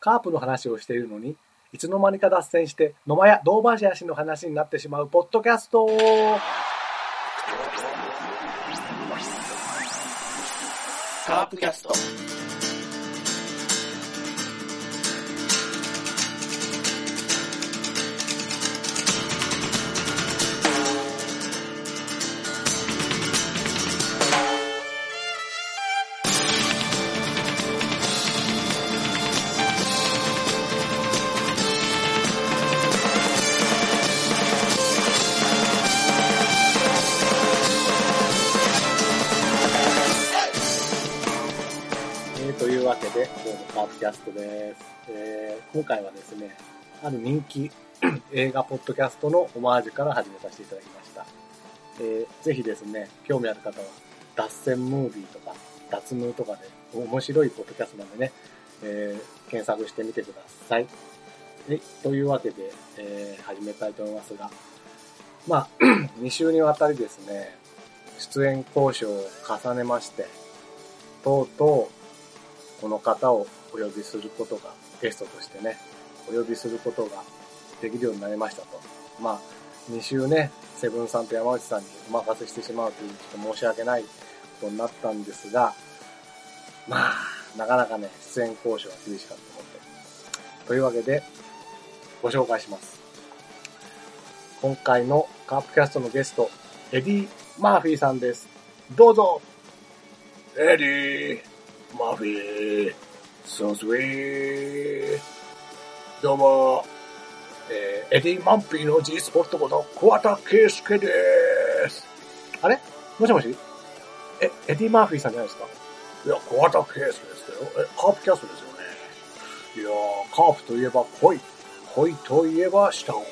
カープの話をしているのに、いつの間にか脱線して、野間や銅橋足の話になってしまうポッドキャストカープキャスト。ある人気映画ポッドキャストのオマージュから始めさせていただきました。えーぜひですね、興味ある方は、脱線ムービーとか、脱ムーとかで面白いポッドキャストなんでね、えー検索してみてください。えというわけで、えー始めたいと思いますが、まあ、2週にわたりですね、出演交渉を重ねまして、とうとう、この方をお呼びすることが、ゲストとしてね、お呼びすることができるようになりましたと。まあ、2週ね、セブンさんと山内さんにお任せしてしまうという、ちょっと申し訳ないことになったんですが、まあ、なかなかね、出演交渉は厳しかったので。というわけで、ご紹介します。今回のカープキャストのゲスト、エディ・マーフィーさんです。どうぞエディ、マーフィー、ソースウィー。どうも、えーエディ・マンピーの G スポットこと桑田圭介です。あれ？もしもし？え、エディ・マーフィーさんじゃないですか？いや、桑田圭介ですよ。え、カープキャストですよね。いやー、カープといえば鯉。恋といえば下心。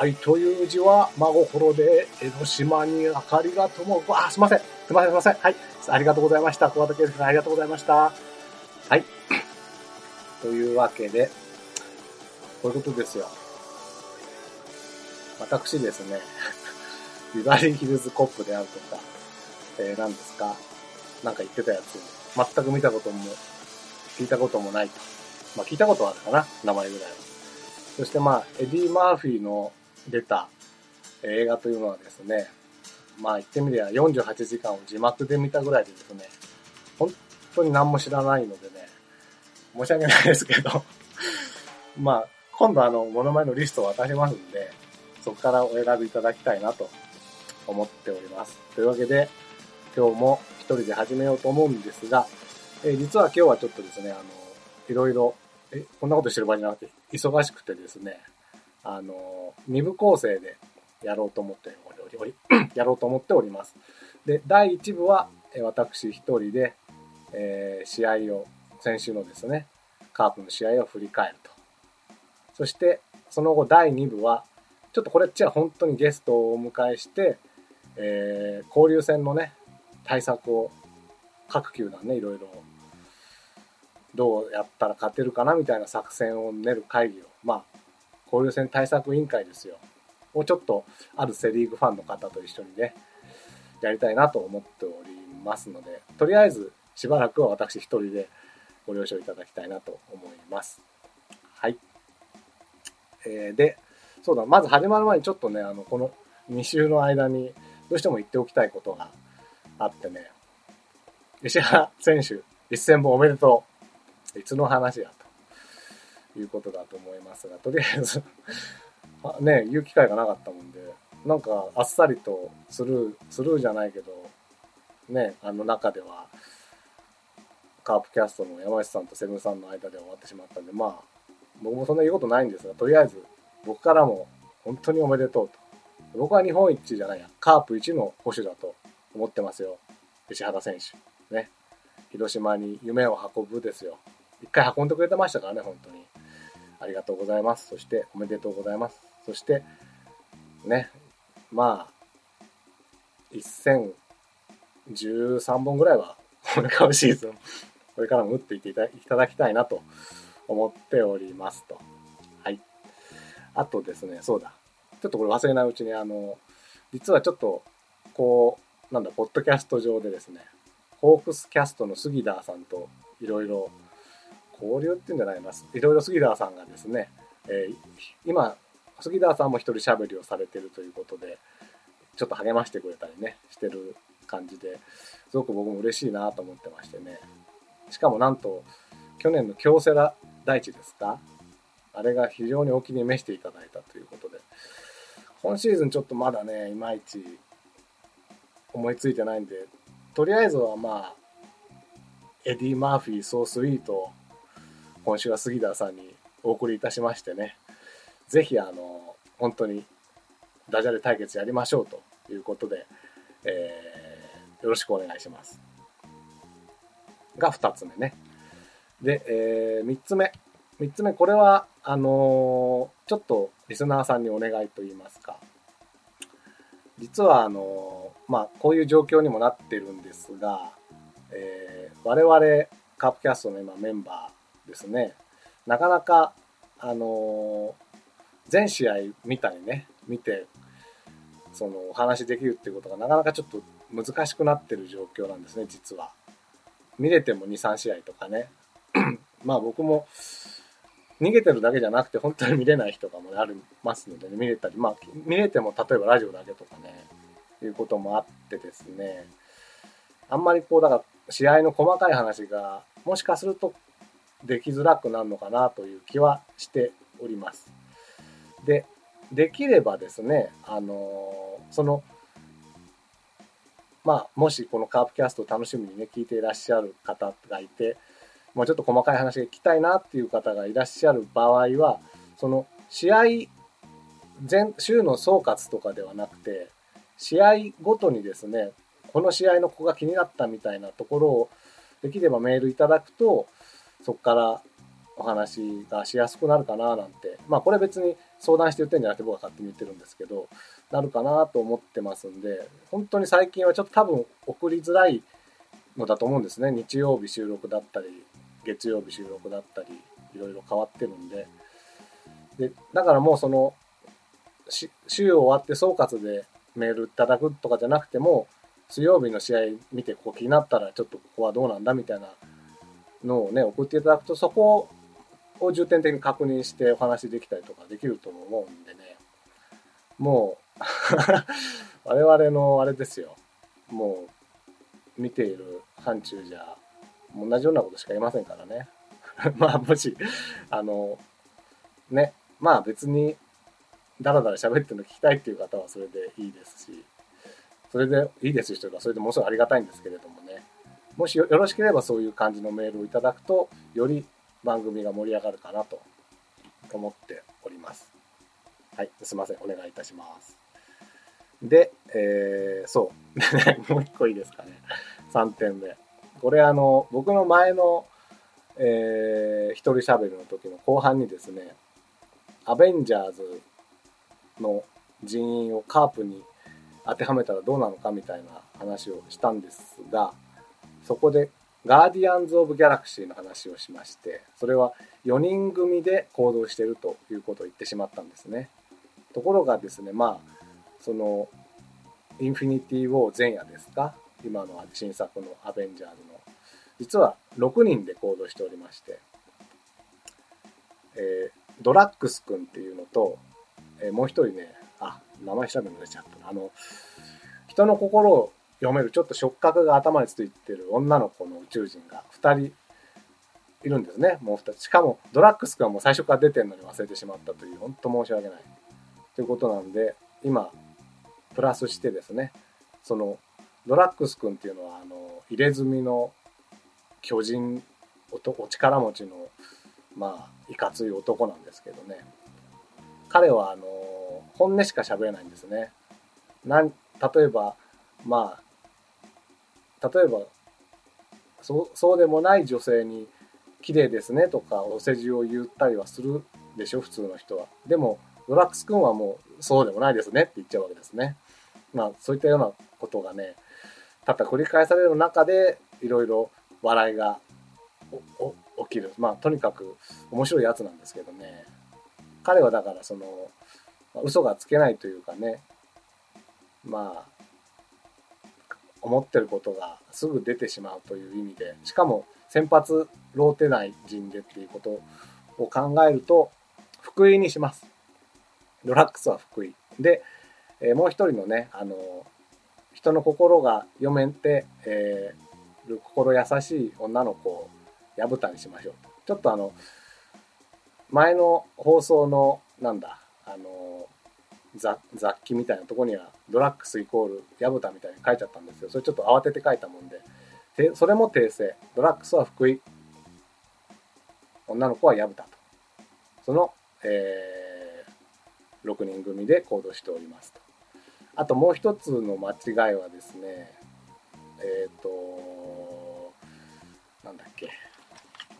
愛という字は真心で、江ノ島に明かりが灯る。あ、すいません。すいません、すいません。はい。ありがとうございました。小畑圭介さん、ありがとうございました。はい。というわけで、こういうことですよ。私ですね、ビバリーヒルズコップであるとか、えー、何ですか、なんか言ってたやつ、全く見たことも、聞いたこともないと。まあ聞いたことはあるかな、名前ぐらいは。そしてまあ、エディ・マーフィーの出た映画というのはですね、まあ言ってみれば48時間を字幕で見たぐらいでですね、本当に何も知らないのでね、申し訳ないですけど、まあ、今度あの、モノマネのリストを渡しますんで、そこからお選びいただきたいなと思っております。というわけで、今日も一人で始めようと思うんですが、え実は今日はちょっとですね、あの、いろいろ、え、こんなことしてる場合じゃなくて、忙しくてですね、あの、二部構成でやろうと思っており、やろうと思っております。で、第1部は、え私一人で、えー試合を、先週のですね、カープの試合を振り返ると。そして、その後第2部は、ちょっとこれっちは本当にゲストをお迎えして、えー交流戦のね、対策を各球団ね、いろいろ、どうやったら勝てるかなみたいな作戦を練る会議を、まあ、交流戦対策委員会ですよ。をちょっと、あるセリーグファンの方と一緒にね、やりたいなと思っておりますので、とりあえずしばらくは私一人でご了承いただきたいなと思います。はい。えーで、そうだ、まず始まる前にちょっとね、あの、この2週の間にどうしても言っておきたいことがあってね、石原選手、1000本おめでとう。いつの話やということだと思いますが、とりあえず ね、言う機会がなかったもんで、なんかあっさりとスルー、スルーじゃないけど、ね、あの中では、カープキャストの山内さんとセブンさんの間で終わってしまったんで、まあ、僕もそんな言うことないんですが、とりあえず僕からも本当におめでとうと。僕は日本一じゃないや、カープ一の保守だと思ってますよ。石原選手。ね。広島に夢を運ぶですよ。一回運んでくれてましたからね、本当に。ありがとうございます。そして、おめでとうございます。そして、ね、まあ、1013本ぐらいは、これからシーズン、これからも打っていっていただきたいなと思っておりますと。はい。あとですね、そうだ。ちょっとこれ忘れないうちに、あの、実はちょっと、こう、なんだ、ポッドキャスト上でですね、ホークスキャストの杉田さんといろいろ交流っていうんじゃないます。いろいろ杉田さんがですね、えー今、杉田さんも一人喋りをされてるということで、ちょっと励ましてくれたりね、してる感じで、すごく僕も嬉しいなと思ってましてね。しかもなんと、去年の京セラ大地ですか？あれが非常にお気に召していただいたということで、今シーズンちょっとまだね、いまいち思いついてないんで、とりあえずはまあ、エディ・マーフィー、ソースイート、今週は杉田さんにお送りいたしましてね、ぜひあの、本当にダジャレ対決やりましょうということで、えーよろしくお願いします。が2つ目ね。で、えー、3つ目。3つ目、これは、あのーちょっとリスナーさんにお願いと言いますか。実は、あのーまあ、こういう状況にもなってるんですが、えー我々、カープキャストの今メンバーですね、なかなか、あの全試合見たりね、見て、その、お話できるっていうことがなかなかちょっと難しくなってる状況なんですね、実は。見れても2、3試合とかね。まあ僕も、逃げてるだけじゃなくて、本当に見れない日とかもありますのでね、見れたり、まあ、見れても例えばラジオだけとかね、いうこともあってですね、あんまりこう、だから、試合の細かい話が、もしかするとできづらくなるのかなという気はしております。で、できればですね、あのーその、まあ、もしこのカープキャストを楽しみにね、聞いていらっしゃる方がいて、もうちょっと細かい話が聞きたいなっていう方がいらっしゃる場合は、その、試合、全、週の総括とかではなくて、試合ごとにですね、この試合のここが気になったみたいなところを、できればメールいただくと、そこからお話がしやすくなるかななんて、まあこれ別に相談して言ってるんじゃなくて僕は勝手に言ってるんですけど、なるかなと思ってますんで、本当に最近はちょっと多分送りづらいのだと思うんですね。日曜日収録だったり、月曜日収録だったり、いろいろ変わってるんで。で、だからもうその、週終わって総括でメールいただくとかじゃなくても、水曜日の試合見てここ気になったらちょっとここはどうなんだみたいなのをね、送っていただくとそこを重点的に確認してお話できたりとかできると思うんでね。もう、我々のあれですよ。もう、見ている範疇じゃ、同じようなことしか言いませんからね。まあ、もし、あの、ね、まあ別に、だらだら喋ってるの聞きたいっていう方はそれでいいですし、それでいいですしというか、それでものすごいありがたいんですけれどもね。もしよろしければそういう感じのメールをいただくと、より番組が盛り上がるかなと思っております。はい、すいません、お願いいたします。で、えー、そう。もう一個いいですかね。3点目。これあの、僕の前の、えー、一人喋りの時の後半にですね、アベンジャーズの人員をカープに当てはめたらどうなのかみたいな話をしたんですが、そこでガーディアンズ・オブ・ギャラクシーの話をしまして、それは4人組で行動してるということを言ってしまったんですね。ところがですね、まあ、その、インフィニティ・ウォー前夜ですか今の新作のアベンジャーズの。実は6人で行動しておりまして、えードラッグス君っていうのと、えーもう一人ね、あ、名前調べるの出ちゃったな。あの、人の心を読めるちょっと触覚が頭についてる女の子の宇宙人が2人いるんですね。もう2人。しかも、ドラッグス君はもう最初から出てるのに忘れてしまったという、本当申し訳ない。ということなんで、今、プラスしてですね、その、ドラッグス君っていうのは、あの、入れ墨の巨人、おとお力持ちの、まあ、いかつい男なんですけどね。彼は、あの、本音しか喋れないんですね。なん、例えば、まあ、例えば、そう、そうでもない女性に、綺麗ですねとか、お世辞を言ったりはするでしょ、普通の人は。でも、ドラックス君はもう、そうでもないですねって言っちゃうわけですね。まあ、そういったようなことがね、たった繰り返される中で、いろいろ笑いがおお起きる。まあ、とにかく面白いやつなんですけどね。彼はだから、その、嘘がつけないというかね、まあ、思ってることがすぐ出てしまうという意味で、しかも先発ローテ内陣でっていうことを考えると、福井にします。ドラッグスは福井。で、えー、もう一人のね、あの、人の心が読めて、えー、心優しい女の子を薮田にしましょう。ちょっとあの、前の放送の、なんだ、あの、雑雑記みたいなとこには、ドラッグスイコール薮田みたいに書いちゃったんですよ。それちょっと慌てて書いたもんで、でそれも訂正。ドラッグスは福井。女の子は薮田と。その、えー、6人組で行動しておりますと。あともう一つの間違いはですね、えっ、ー、と、なんだっけ、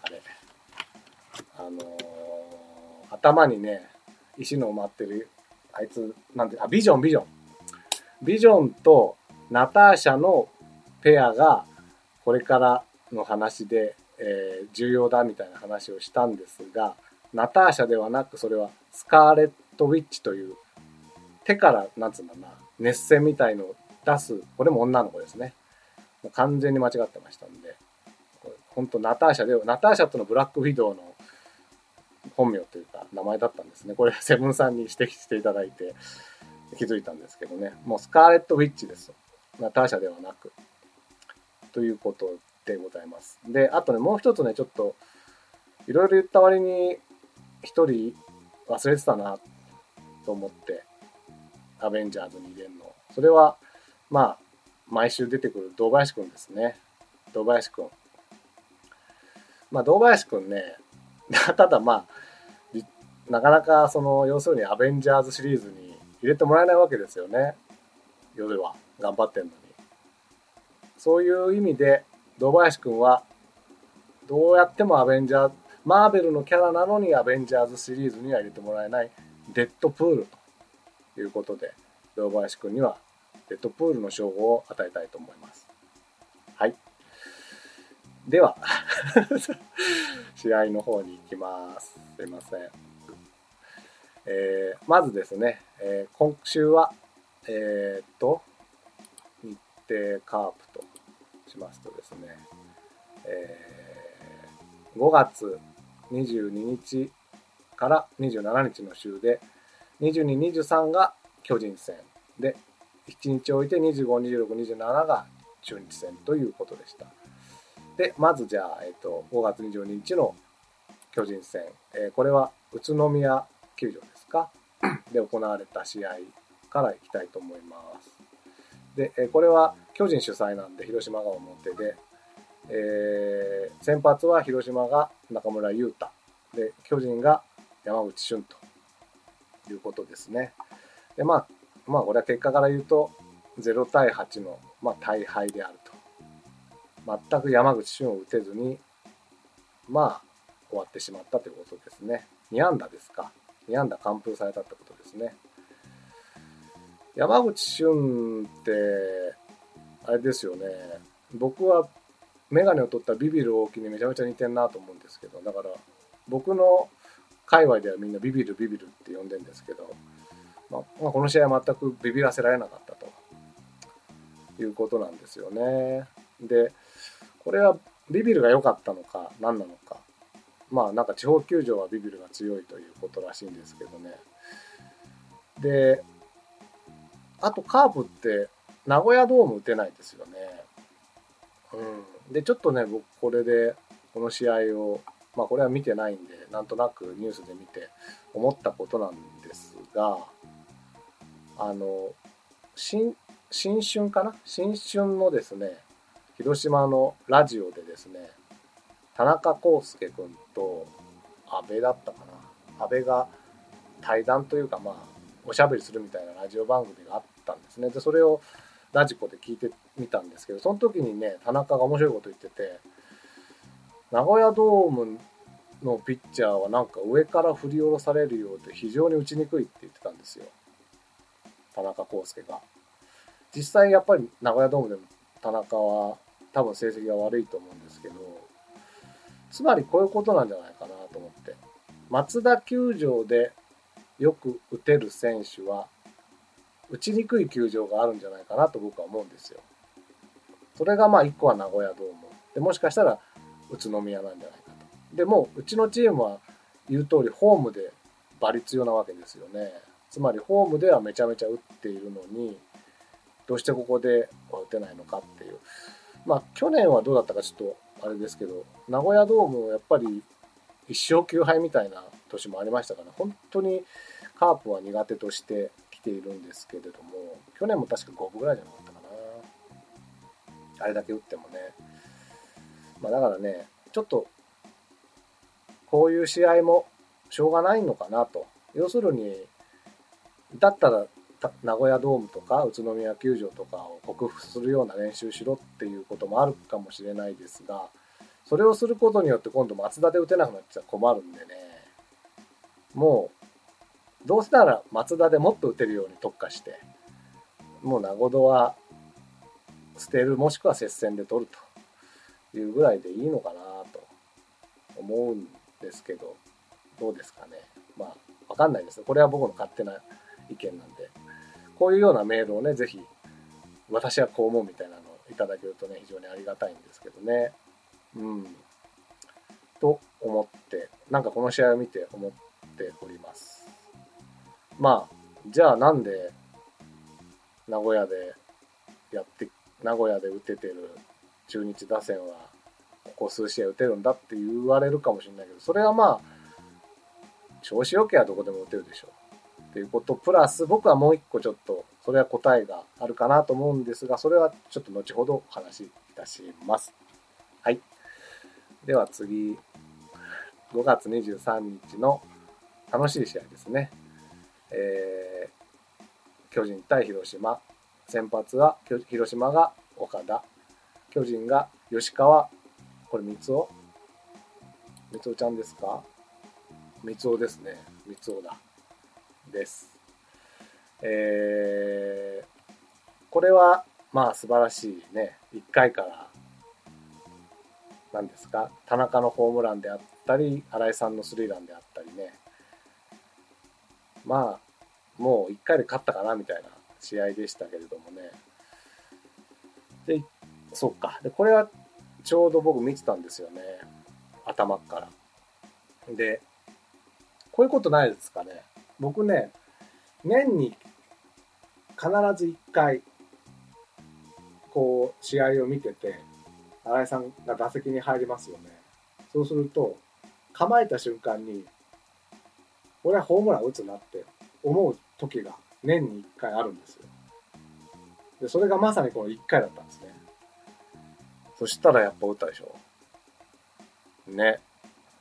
あれ、あのー、頭にね、石の埋まってる、あいつ、なんて、あ、ビジョン、ビジョン。ビジョンとナターシャのペアが、これからの話で、えー、重要だみたいな話をしたんですが、ナターシャではなく、それはスカーレット・ウィッチという、手から、なんつうんだな、熱線みたいのを出す、これも女の子ですね。もう完全に間違ってましたんで、本当ナターシャで、ナターシャとのブラックフィドウの本名というか名前だったんですね。これセブンさんに指摘していただいて気づいたんですけどね。もうスカーレット・ウィッチです。ナターシャではなく。ということでございます。で、あとね、もう一つね、ちょっと、いろいろ言った割に、一人忘れてたな、と思って、アベンジャーズに入れるの。それは、まあ、毎週出てくる堂林くんですね。堂林くん。まあ、堂林くんね、ただまあ、なかなかその、要するにアベンジャーズシリーズに入れてもらえないわけですよね。夜は。頑張ってんのに。そういう意味で、堂林くんは、どうやってもアベンジャーズ、マーベルのキャラなのにアベンジャーズシリーズには入れてもらえないデッドプールということで、堂林くんにはデッドプールの称号を与えたいと思います。はい。では 試合の方に行きます。すいません。えー、まずですね、えー、今週は、えー、っと、日程カープとしますとですね、えー、5月22日から27日の週で、22、23が巨人戦で、1日置いて25、26、27が中日戦ということでした。で、まずじゃあ、えっ、と、5月22日の巨人戦、えー、これは宇都宮球場ですか？で行われた試合からいきたいと思います。で、えー、これは巨人主催なんで広島が表で、えー、先発は広島が中村優太で巨人が山口俊ということですね。でまあまあこれは結果から言うと0対8の、まあ、大敗であると全く山口俊を打てずにまあ終わってしまったということですね。2安打ですか。2安打完封されたってことですね。山口俊ってあれですよね。僕はメガネを取ったビビる大きにめちゃめちゃ似てんなと思うんですけど、だから僕の界隈ではみんなビビるビビるって呼んでんですけど、まあ、まあ、この試合は全くビビらせられなかったということなんですよね。で、これはビビるが良かったのか何なのか。まあなんか地方球場はビビるが強いということらしいんですけどね。で、あとカープって名古屋ドーム打てないですよね。うん。で、ちょっとね、僕これで、この試合を、まあこれは見てないんで、なんとなくニュースで見て思ったことなんですが、あの、新、新春かな？新春のですね、広島のラジオでですね、田中康介君と安倍だったかな？安倍が対談というか、まあ、おしゃべりするみたいなラジオ番組があったんですね。で、それをラジコで聞いてみたんですけど、その時にね、田中が面白いこと言ってて、名古屋ドームのピッチャーはなんか上から振り下ろされるようで非常に打ちにくいって言ってたんですよ。田中康介が。実際やっぱり名古屋ドームでも田中は多分成績が悪いと思うんですけど、つまりこういうことなんじゃないかなと思って。松田球場でよく打てる選手は打ちにくい球場があるんじゃないかなと僕は思うんですよ。それがまあ1個は名古屋ドーム。でもしかしたら宇都宮なんじゃないかと。でも、うちのチームは言う通りホームで馬力用なわけですよね。つまりホームではめちゃめちゃ打っているのに、どうしてここで打てないのかっていう。まあ、去年はどうだったかちょっとあれですけど、名古屋ドームやっぱり一勝9敗みたいな年もありましたから、本当にカープは苦手としてきているんですけれども、去年も確か5分ぐらいじゃなかったかな。あれだけ打ってもね。まあだからね、ちょっと、こういう試合もしょうがないのかなと。要するに、だったら名古屋ドームとか宇都宮球場とかを克服するような練習しろっていうこともあるかもしれないですが、それをすることによって今度松田で打てなくなっちゃ困るんでね、もう、どうせなら松田でもっと打てるように特化して、もう名古屋は捨てるもしくは接戦で取るというぐらいでいいのかなと思うんですけど、どうですかね。まあ、わかんないですこれは僕の勝手な意見なんで。こういうようなメールをね、ぜひ、私はこう思うみたいなのをいただけるとね、非常にありがたいんですけどね。うん。と思って、なんかこの試合を見て思っております。まあ、じゃあなんで、名古屋でやって、名古屋で打ててる中日打線は、ここ数試合打てるんだって言われるかもしれないけど、それはまあ、調子良ければどこでも打てるでしょう。っていうこと、プラス僕はもう一個ちょっと、それは答えがあるかなと思うんですが、それはちょっと後ほどお話しいたします。はい。では次、5月23日の楽しい試合ですね。えー、巨人対広島。先発は広島が岡田。巨人が吉川。これ三つお三つおちゃんですか？三つおですね。三つおだ。です。えー、これは、まあ素晴らしいね、1回から、何ですか、田中のホームランであったり、新井さんのスリーランであったりね、まあ、もう1回で勝ったかなみたいな試合でしたけれどもね。で、そっか。で、これはちょうど僕見てたんですよね。頭から。で、こういうことないですかね。僕ね、年に必ず1回、こう、試合を見てて、新井さんが打席に入りますよね。そうすると、構えた瞬間に、俺はホームラン打つなって思う時が年に1回あるんですよ。で、それがまさにこの1回だったんですね。そしたらやっぱ打ったでしょ。ね。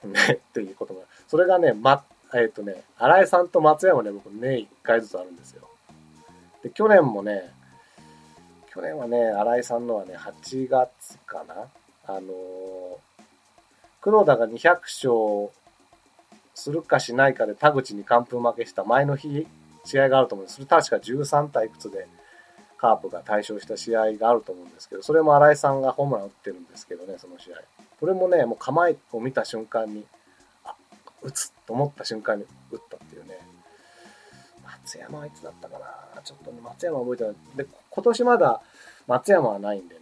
ね っていうことも。それがね、ま、えっ、ー、とね、新井さんと松山ね、僕年1回ずつあるんですよ。で、去年もね、去年はね、新井さんのはね、8月かな？あのー、黒田が200勝するかしないかで田口に完封負けした前の日、試合があると思うんです。それ確か13対いくつでカープが対象した試合があると思うんですけど、それも新井さんがホームラン打ってるんですけどね、その試合。これもね、もう構えを見た瞬間に、あ打つと思った瞬間に打ったっていうね。松山はいつだったかな？ちょっとね、松山覚えてない。で、今年まだ松山はないんでね、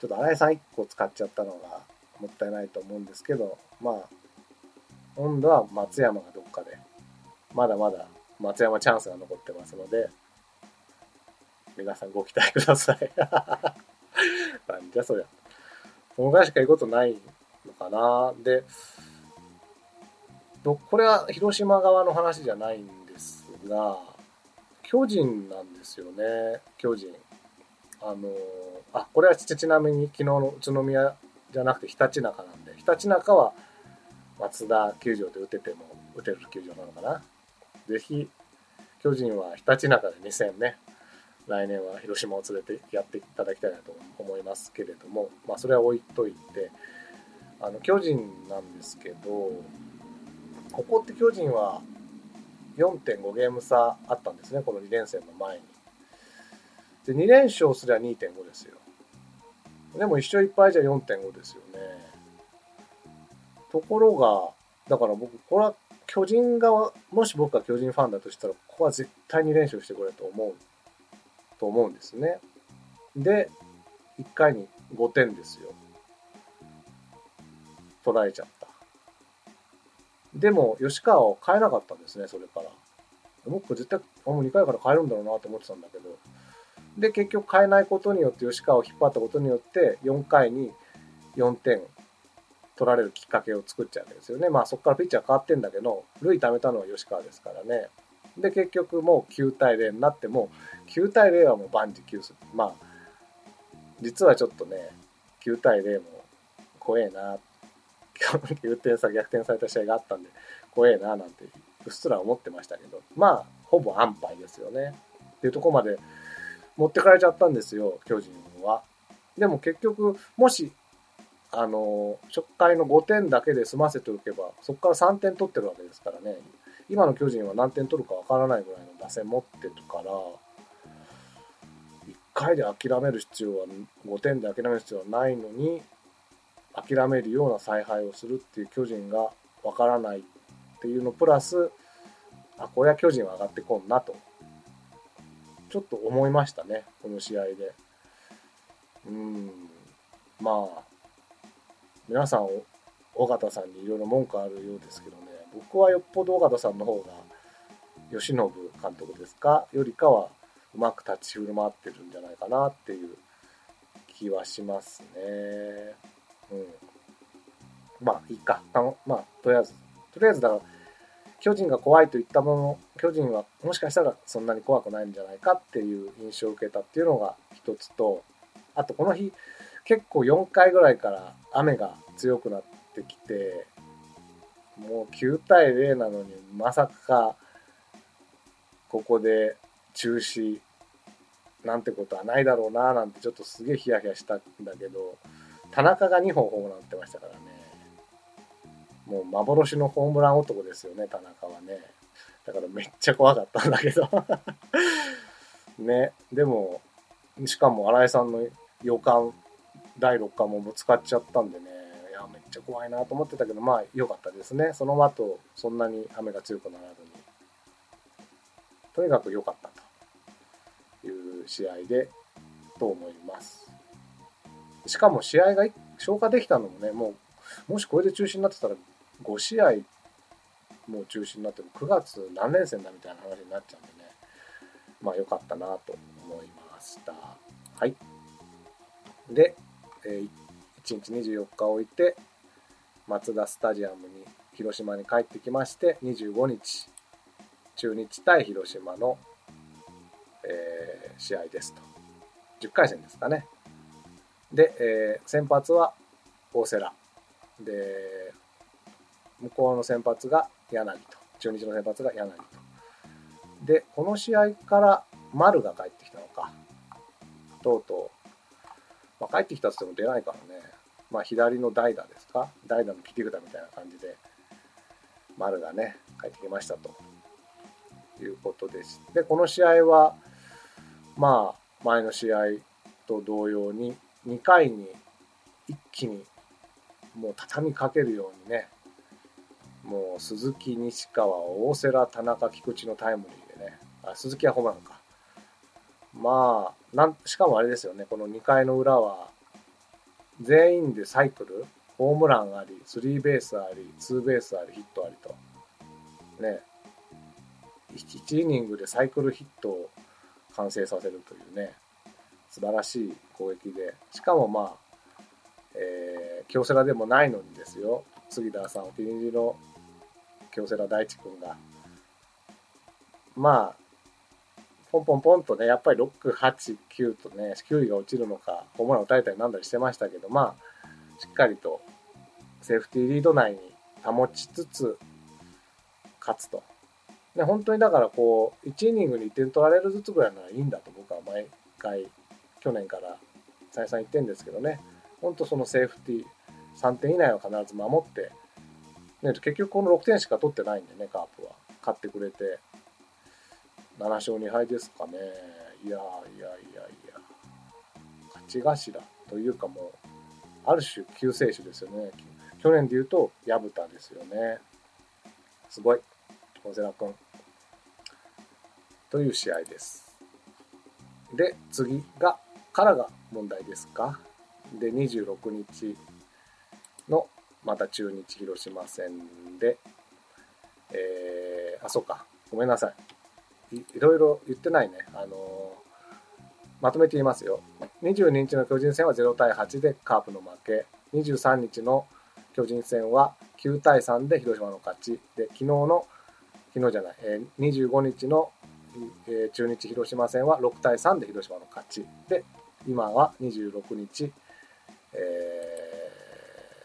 ちょっと新井さん1個使っちゃったのがもったいないと思うんですけど、まあ、今度は松山がどっかで、まだまだ松山チャンスが残ってますので、皆さんご期待ください。なんじゃそりゃ。そのぐらいしか言うことないのかなで、これは広島側の話じゃないんですが、巨人なんですよね、巨人。あの、あ、これはちなみに昨日の宇都宮じゃなくてひたちなかなんで、ひたちなかは松田球場で打てても打てる球場なのかな。ぜひ、巨人はひたちなかで2戦ね、来年は広島を連れてやっていただきたいなと思いますけれども、まあそれは置いといて、あの、巨人なんですけど、ここって巨人は4.5ゲーム差あったんですね、この2連戦の前に。で、2連勝すりゃ2.5ですよ。でも1勝1敗じゃ4.5ですよね。ところが、だから僕、これは巨人側、もし僕が巨人ファンだとしたら、ここは絶対に連勝してくれと思う、と思うんですね。で、1回に5点ですよ。取られちゃった。でも、吉川を変えなかったんですね、それから。僕絶対、もう2回から変えるんだろうなと思ってたんだけど。で、結局変えないことによって、吉川を引っ張ったことによって、4回に4点取られるきっかけを作っちゃうわけですよね。まあそこからピッチャー変わってんだけど、塁貯めたのは吉川ですからね。で、結局もう9対0になっても、9対0はもう万事休す。まあ、実はちょっとね、9対0も怖えな、9点差逆転された試合があったんで、怖えな、なんて、うっすら思ってましたけど、まあ、ほぼ安牌ですよね。っていうとこまで持ってかれちゃったんですよ、巨人は。でも結局、もし、あの、初回の5点だけで済ませておけば、そこから3点取ってるわけですからね。今の巨人は何点取るかわからないぐらいの打線持ってるから、1回で諦める必要は、5点で諦める必要はないのに、諦めるような采配をするっていう巨人がわからないっていうのプラス、あ、これは巨人は上がってこんなと、ちょっと思いましたね、この試合で。うん、まあ、皆さん、尾形さんにいろいろ文句あるようですけどね、僕はよっぽど尾形さんの方が、吉信監督ですかよりかは、うまく立ち振る舞ってるんじゃないかなっていう気はしますね。うん。まあ、いいか。あのまあ、とりあえず、とりあえずだから、巨人が怖いと言ったもの、巨人はもしかしたらそんなに怖くないんじゃないかっていう印象を受けたっていうのが一つと、あとこの日、結構4回ぐらいから雨が強くなってきて、もう9対0なのにまさかここで中止なんてことはないだろうななんてちょっとすげえヒヤヒヤしたんだけど、田中が2本ホームラン打ってましたからね。もう幻のホームラン男ですよね、田中はね。だからめっちゃ怖かったんだけど。ね、でも、しかも新井さんの予感、第6巻もぶつかっちゃったんでね、や、めっちゃ怖いなと思ってたけど、まあ良かったですね。その後、そんなに雨が強くならずに。とにかく良かったという試合で、と思います。しかも試合が消化できたのもね、もう、もしこれで中止になってたら、5試合もう中止になっても9月何連戦だみたいな話になっちゃうんでね、まあ良かったなと思いました。はい。で、えー1日24日置いて、マツダスタジアムに、広島に帰ってきまして、25日、中日対広島の、えー試合ですと。10回戦ですかね。で、えー先発は大瀬良。で、向こうの先発が柳と。中日の先発が柳と。で、この試合から丸が帰ってきたのか。とうとう。まあ、帰ってきたって言っても出ないからね。まあ、左の代打ですか？代打の切り札みたいな感じで、丸がね、帰ってきましたと。いうことです。で、この試合は、まあ、前の試合と同様に、2回に一気にもう畳みかけるようにね、もう鈴木、西川、大瀬良、田中、菊池のタイムリーでね、あ鈴木はホームランか。まあなん、しかもあれですよね、この2回の裏は、全員でサイクル、ホームランあり、スリーベースあり、ツーベースあり、ヒットありと。ね、1イニングでサイクルヒットを完成させるというね、素晴らしい攻撃で、しかもまあ、えー、京セラでもないのにですよ、杉田さんお気に入りの京セラ大地君が、まあ、ポンポンポンとね、やっぱり6、8、9とね、球威が落ちるのか、ホームランを打たれたりなんだりしてましたけど、まあ、しっかりとセーフティーリード内に保ちつつ、勝つと。ね、本当にだからこう、1イニングに1点取られるずつぐらいならいいんだと僕は毎回、去年から再三言ってるんですけどね、本当そのセーフティー、3点以内は必ず守って、ね、結局この6点しか取ってないんでね、カープは。勝ってくれて、7勝2敗ですかね。いやいやいやいや、勝ち頭というかもう、ある種救世主ですよね。去年で言うと、薮田ですよね。すごい。大瀬良君。という試合です。で、次が、からが問題ですか。で、26日のまた中日広島戦で、えー、あ、そうか。ごめんなさい。いろいろ言ってないね。あのまとめて言いますよ。22日の巨人戦は0対8でカープの負け。23日の巨人戦は9対3で広島の勝ち。で、昨日の、昨日じゃない、えー、25日の、えー、中日広島戦は6対3で広島の勝ち。で、今は26日、え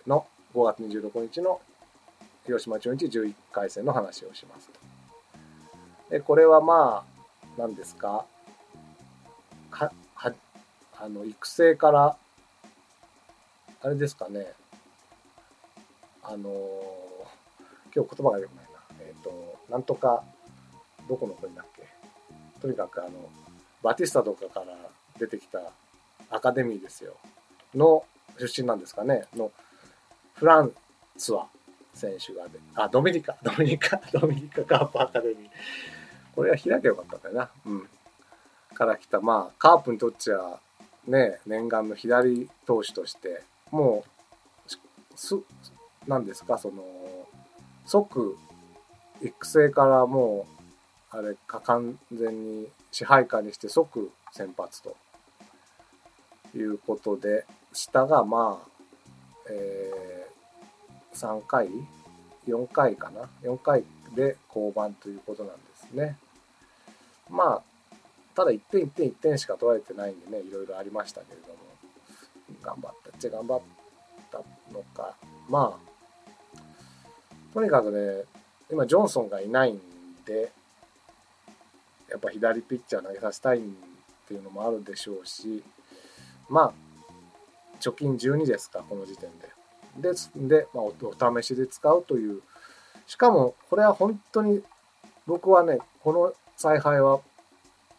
ー、の5月26日の広島中日11回戦の話をしますと。で、これはまあ、何ですか？は、は、あの、育成から、あれですかね、あのー今日言葉が良くないな。えっ、と、なんとか、どこの国だっけ？とにかくあの、バティスタとかから出てきたアカデミーですよ。の出身なんですかね。の、フランスは選手がで、あ、ドミニカ、ドミニカ、ドミニカカープアカデミー。これは開けばよかったんだよな。うん。から来た、まあ、カープにとっちゃ、ね、念願の左投手として、もう、す、なんですか、その、即、育成からもう、あれか、完全に支配下にして即先発ということで、下がまあ、えー、3回 ?4 回かな ?4 回で降板ということなんですね。まあ、ただ1点1点1点しか取られてないんでね、いろいろありましたけれども、頑張ったっちゃ頑張ったのか。まあ、とにかくね、今ジョンソンがいないんで、やっぱ左ピッチャー投げさせたいっていうのもあるでしょうし、まあ、貯金12ですか、この時点で。でで、まあ、お試しで使うという。しかも、これは本当に、僕はね、この采配は、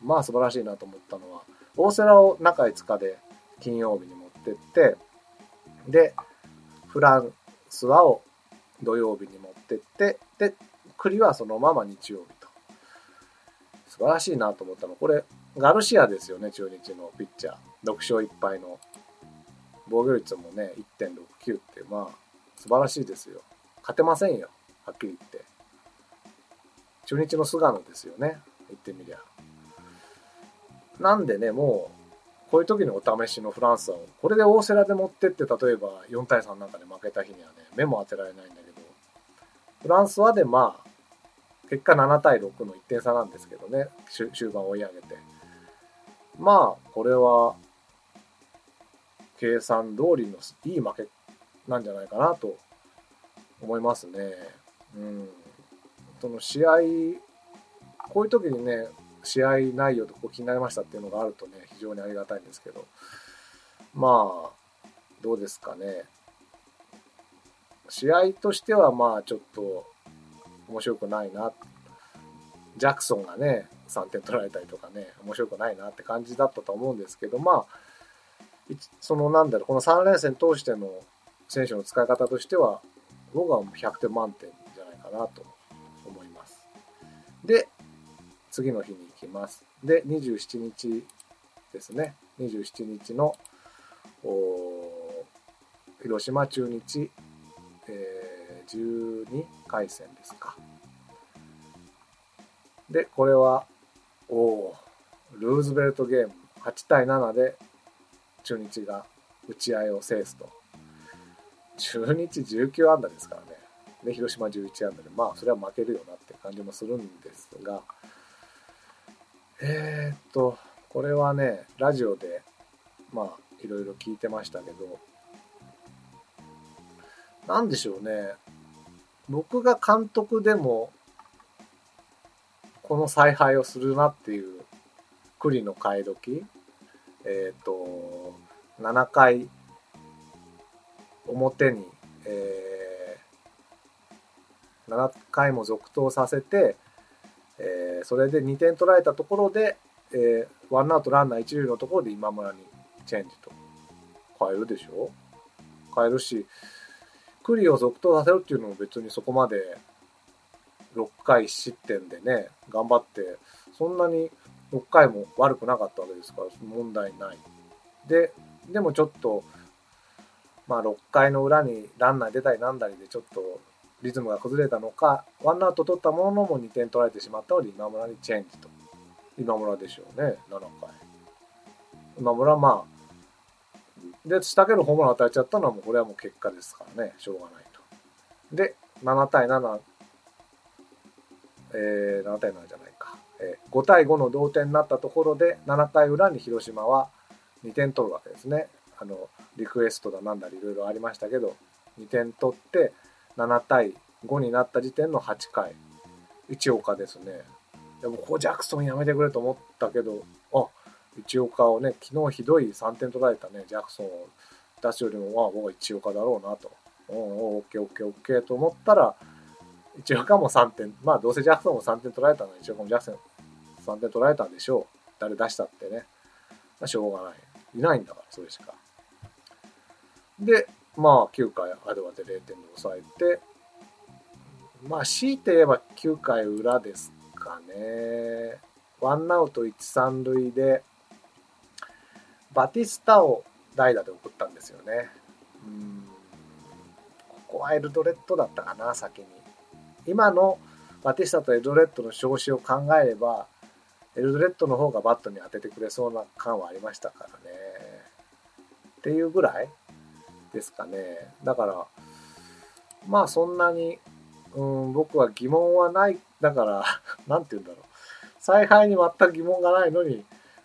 まあ素晴らしいなと思ったのは、大瀬良を中5日で金曜日に持ってって、で、フランスワを土曜日に持ってって、で、栗はそのまま日曜日と。素晴らしいなと思ったの、これ、ガルシアですよね、中日のピッチャー。6勝1敗の。防御率もね、1.69って、まあ、素晴らしいですよ。勝てませんよ、はっきり言って。中日の菅野ですよね、言ってみりゃ。なんでね、もう、こういう時のお試しのフランスは、これで大瀬良で持ってって、例えば4対3なんかで負けた日にはね、目も当てられないんだけど、フランスはでまあ、結果7対6の1点差なんですけどね、終盤追い上げて。まあ、これは、計算通りのいい負けなんじゃないかなと思いますね。うん。その試合、こういう時にね、試合内容でここ気になりましたっていうのがあるとね、非常にありがたいんですけど、まあ、どうですかね。試合としてはまあちょっと面白くないな。ジャクソンがね、3点取られたりとかね、面白くないなって感じだったと思うんですけど、まあ、そのなんだろう、この3連戦通しての選手の使い方としては、僕は100点満点じゃないかなと。で、次の日に行きます。で、27日ですね。27日の、広島中日、えー、12回戦ですか。で、これは、おおルーズベルトゲーム8対7で中日が打ち合いを制すと。中日19安打ですからね。で、広島11安打で、まあ、それは負けるよなって感じもするんですが、えー、っと、これはね、ラジオで、まあ、いろいろ聞いてましたけど、なんでしょうね。僕が監督でも、この采配をするなっていう、栗の買い時、えっ、と、7回表に、えー、7回も続投させて、えーそれで2点取られたところで、えーワンアウトランナー一塁のところで今村にチェンジと。変えるでしょ？変えるし、栗を続投させるっていうのも別にそこまで6回失点でね、頑張って、そんなに6回も悪くなかったわけですから、問題ない。で、でもちょっと、まあ6回の裏にランナー出たりなんだりでちょっとリズムが崩れたのか、ワンアウト取ったもののも2点取られてしまったので今村にチェンジと。今村でしょうね、7回。今村まあ、で、したけどホームラン与えちゃったのはもうこれはもう結果ですからね、しょうがないと。で、7対7、えー、7対7じゃないか。えー、5対5の同点になったところで、7回裏に広島は2点取るわけですね。あの、リクエストだなんだりいろいろありましたけど、2点取って、7対5になった時点の8回。一岡ですね。でも、こうジャクソンやめてくれと思ったけど、あ、一岡をね、昨日ひどい3点取られたね、ジャクソンを出すよりもま、あ、僕は一岡だろうなと。うん、オッケーオッケーオッケーと思ったら、一岡も3点、まあどうせジャクソンも3点取られたので、一岡もジャクソン3点取られたんでしょう。誰出したってね。まあ、しょうがない。いないんだから、それしか。で、まあ9回アドバで0点で抑えて、まあ強いて言えば9回裏ですかね。ワンアウト1、3塁で、バティスタを代打で送ったんですよね。うんここはエルドレッドだったかな、先に。今のバティスタとエルドレッドの調子を考えれば、エルドレッドの方がバットに当ててくれそうな感はありましたからね。っていうぐらいですかね。だから、まあそんなに、うん、僕は疑問はない。だから、なんて言うんだろう。采配に全く疑問がないのに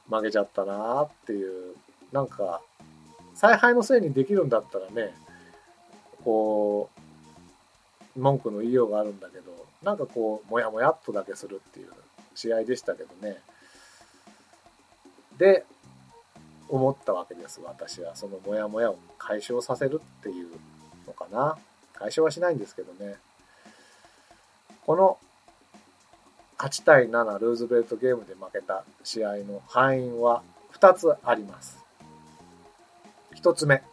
負けちゃったなっていう、なんか、采配のせいにできるんだったらね、こう、文句の言いようがあるんだけど、なんかこう、もやもやっとだけするっていう試合でしたけどね。で、思ったわけです、私は。そのモヤモヤを解消させるっていうのかな。解消はしないんですけどね。この8対7ルーズベルトゲームで負けた試合の敗因は2つあります。1つ目。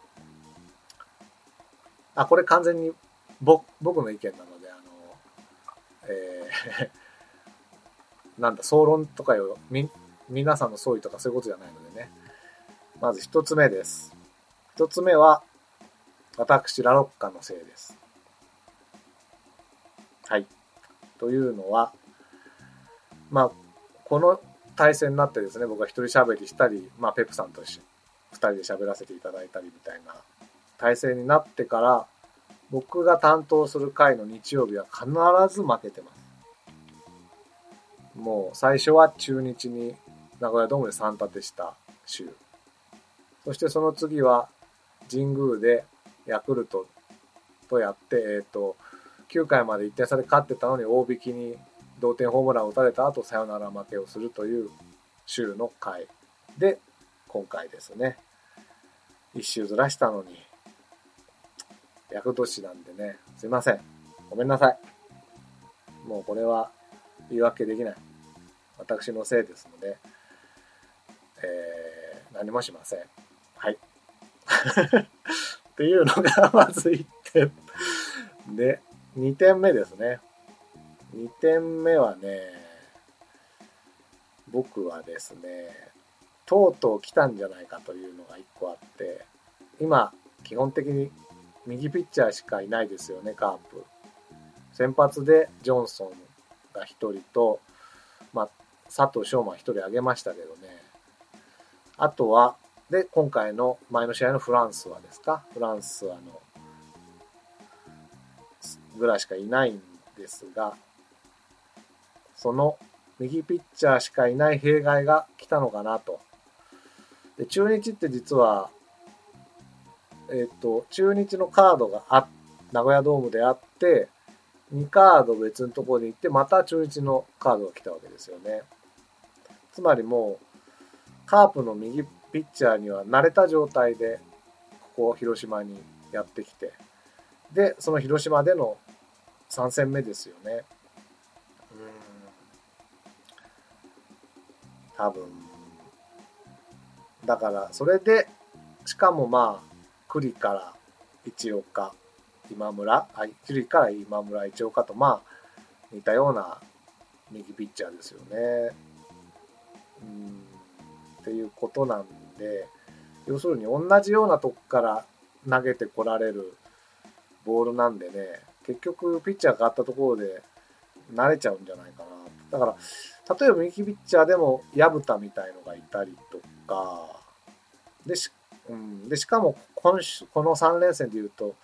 あ、これ完全に僕の意見なので、あの、えー、なんだ、総論とかよ、み、皆さんの総意とかそういうことじゃないのでね。まず一つ目です。一つ目は、私、ラロッカのせいです。はい。というのは、まあ、この対戦になってですね、僕は一人喋りしたり、まあ、ペプさんと一緒に二人で喋らせていただいたりみたいな対戦になってから、僕が担当する回の日曜日は必ず負けてます。もう最初は中日に名古屋ドームで3立てした週。そしてその次は神宮でヤクルトとやって、えっ、ー、と、9回まで1点差で勝ってたのに大引きに同点ホームランを打たれた後サヨナラ負けをするという週の回で今回ですね。一周ずらしたのに、ヤクルト市なんでね、すいません。ごめんなさい。もうこれは言い訳できない。私のせいですので、えー、何もしません。はい。っていうのがまず1点。で、2点目ですね。2点目はね、僕はですね、とうとう来たんじゃないかというのが1個あって、今、基本的に右ピッチャーしかいないですよね、カープ。先発でジョンソンが1人と、まあ、佐藤翔馬1人挙げましたけどね。あとは、で、今回の前の試合のフランスはですか？フランスはの、ぐらいしかいないんですが、その右ピッチャーしかいない弊害が来たのかなと。で、中日って実は、えっ、と、中日のカードがあ、名古屋ドームであって、2カード別のところで行って、また中日のカードが来たわけですよね。つまりもう、カープの右ピッチャーには慣れた状態で、ここを広島にやってきて、で、その広島での3戦目ですよね。うん。多分。だから、それで、しかもまあ、栗から一岡、今村、はい、栗から今村一岡と、まあ、似たような右ピッチャーですよね。うん、っていうことなんで、で要するに同じようなとこから投げてこられるボールなんでね、結局ピッチャー変わったところで慣れちゃうんじゃないかな。だから、例えば右ピッチャーでも薮田みたいのがいたりとか、でし,、うん、でしかも今週、この3連戦で言うと、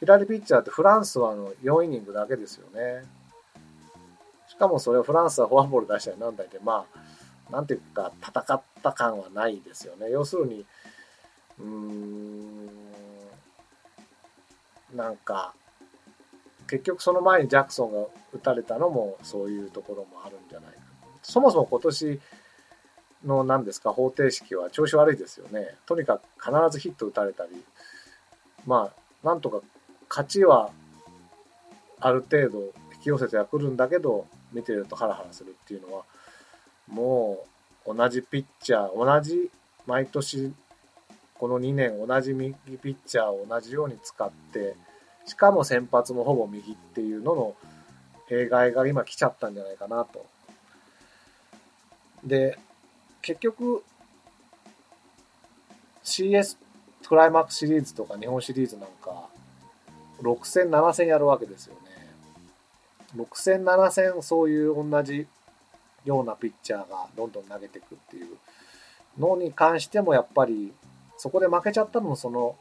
左ピッチャーってフランスはあの4イニングだけですよね。しかもそれをフランスはフォアボール出したりなんだりで、まあ、なんていうか、戦った感はないですよね。要するに、うーん、なんか、結局その前にジャクソンが打たれたのもそういうところもあるんじゃないか。そもそも今年の何ですか、方程式は調子悪いですよね。とにかく必ずヒット打たれたり、まあ、なんとか勝ちはある程度引き寄せてはくるんだけど、見てるとハラハラするっていうのは、もう同じピッチャー、同じ毎年この2年同じ右ピッチャーを同じように使って、しかも先発もほぼ右っていうのの弊害が今来ちゃったんじゃないかなと。で、結局、CS クライマックスシリーズとか日本シリーズなんか、6戦、7戦やるわけですよね。6戦、7戦そういう同じようなピッチャーがどんどん投げていくっていうのに関してもやっぱりそこで負けちゃったのもその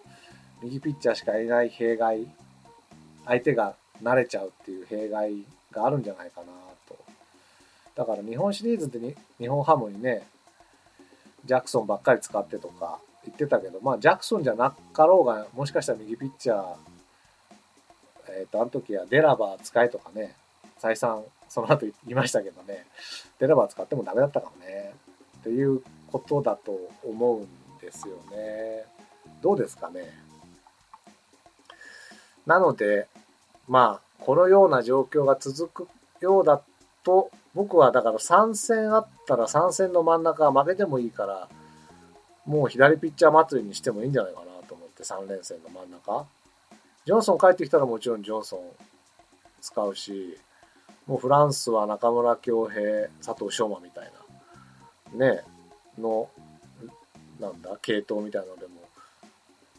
右ピッチャーしかいない弊害相手が慣れちゃうっていう弊害があるんじゃないかなと。だから日本シリーズでに日本ハムにね、ジャクソンばっかり使ってとか言ってたけど、まあジャクソンじゃなかろうが、もしかしたら右ピッチャー、えっ、ー、と、あの時はデラバー使えとかね、再三その後言いましたけどね、デラバー使ってもダメだったかもね、っていうことだと思うんですよね。どうですかね。なので、まあ、このような状況が続くようだと、僕はだから3戦あったら3戦の真ん中は負けてもいいから、もう左ピッチャー祭りにしてもいいんじゃないかなと思って3連戦の真ん中。ジョンソン帰ってきたらもちろんジョンソン使うし、もうフランスは中村恭平、佐藤翔馬みたいな、ね、の、なんだ、系統みたいなのでも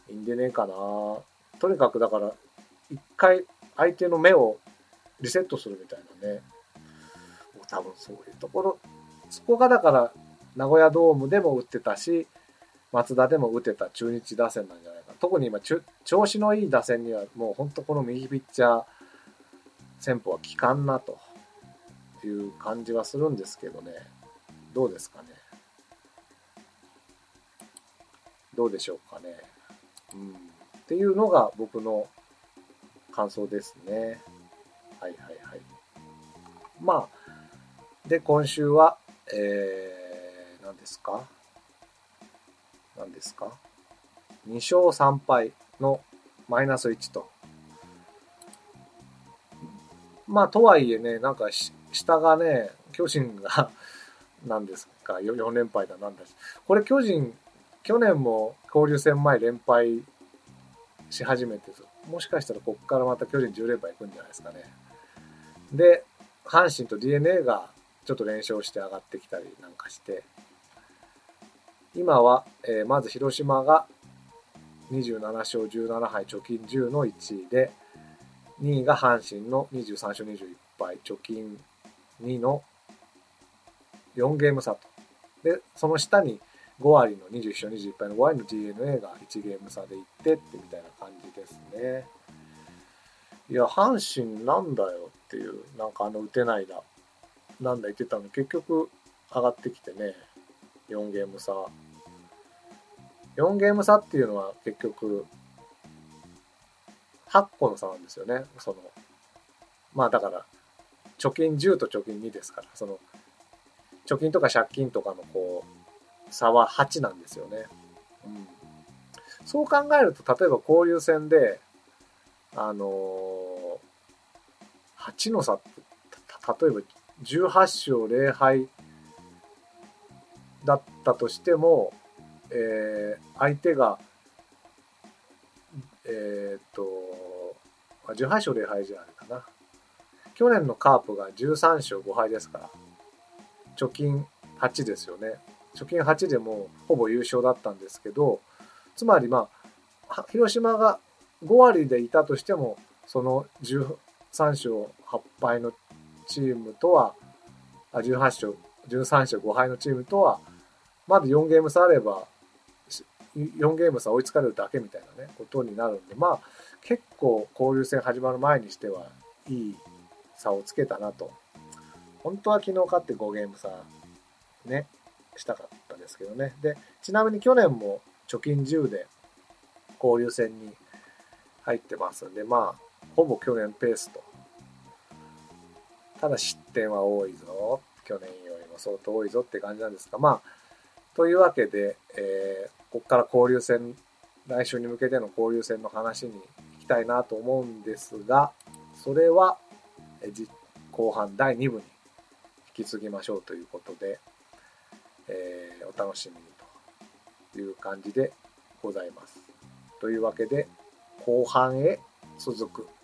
いいんでねえかな。とにかくだから、一回相手の目をリセットするみたいなね。もう多分そういうところ、そこがだから名古屋ドームでも打ってたし、松田でも打てた中日打線なんじゃないか特に今、調子のいい打線にはもう本当この右ピッチャー戦法は効かんなという感じはするんですけどね。どうですかね。どうでしょうかね。うん。っていうのが僕の感想ですね。はいはいはい。まあ、で、今週は、えー、何ですか？何ですか ?2 勝3敗のマイナス1と。まあ、とはいえね、なんか下がね、巨人が 何ですか、4連敗だなんだし。これ巨人、去年も交流戦前連敗し始めて、もしかしたらここからまた巨人10連敗いくんじゃないですかね。で、阪神と DNA がちょっと連勝して上がってきたりなんかして、今は、えー、まず広島が27勝17敗貯金10の1位で、2位が阪神の23勝21敗貯金2の4ゲーム差と。で、その下に5割の21勝21敗の5割の DNA が1ゲーム差でいってってみたいな感じですね。いや、阪神なんだよっていう、なんかあの打てないだ、なんだ言ってたのに結局上がってきてね、4ゲーム差。4ゲーム差っていうのは結局、8個の差なんですよね。その、まあだから、貯金10と貯金2ですから、その、貯金とか借金とかのこう、差は8なんですよね。うん、そう考えると、例えば交流戦で、あのー、8の差って、例えば18勝0敗だったとしても、えー、相手が、えー、っと、18勝0敗じゃないかな。去年のカープが13勝5敗ですから、貯金8ですよね。貯金8でもほぼ優勝だったんですけど、つまりまあ、広島が5割でいたとしても、その13勝8敗のチームとは、あ18勝、13勝5敗のチームとは、まだ4ゲーム差あれば、4ゲーム差追いつかれるだけみたいなね、ことになるんで、まあ、結構交流戦始まる前にしては、いい差をつけたなと。本当は昨日勝って5ゲーム差、ね、したかったですけどね。で、ちなみに去年も貯金10で交流戦に入ってますんで、まあ、ほぼ去年ペースと。ただ失点は多いぞ。去年よりも相当多いぞって感じなんですが、まあ、というわけで、え、ここから交流戦、来週に向けての交流戦の話に行きたいなと思うんですが、それは、後半第2部に引き継ぎましょうということで、えー、お楽しみにという感じでございます。というわけで、後半へ続く。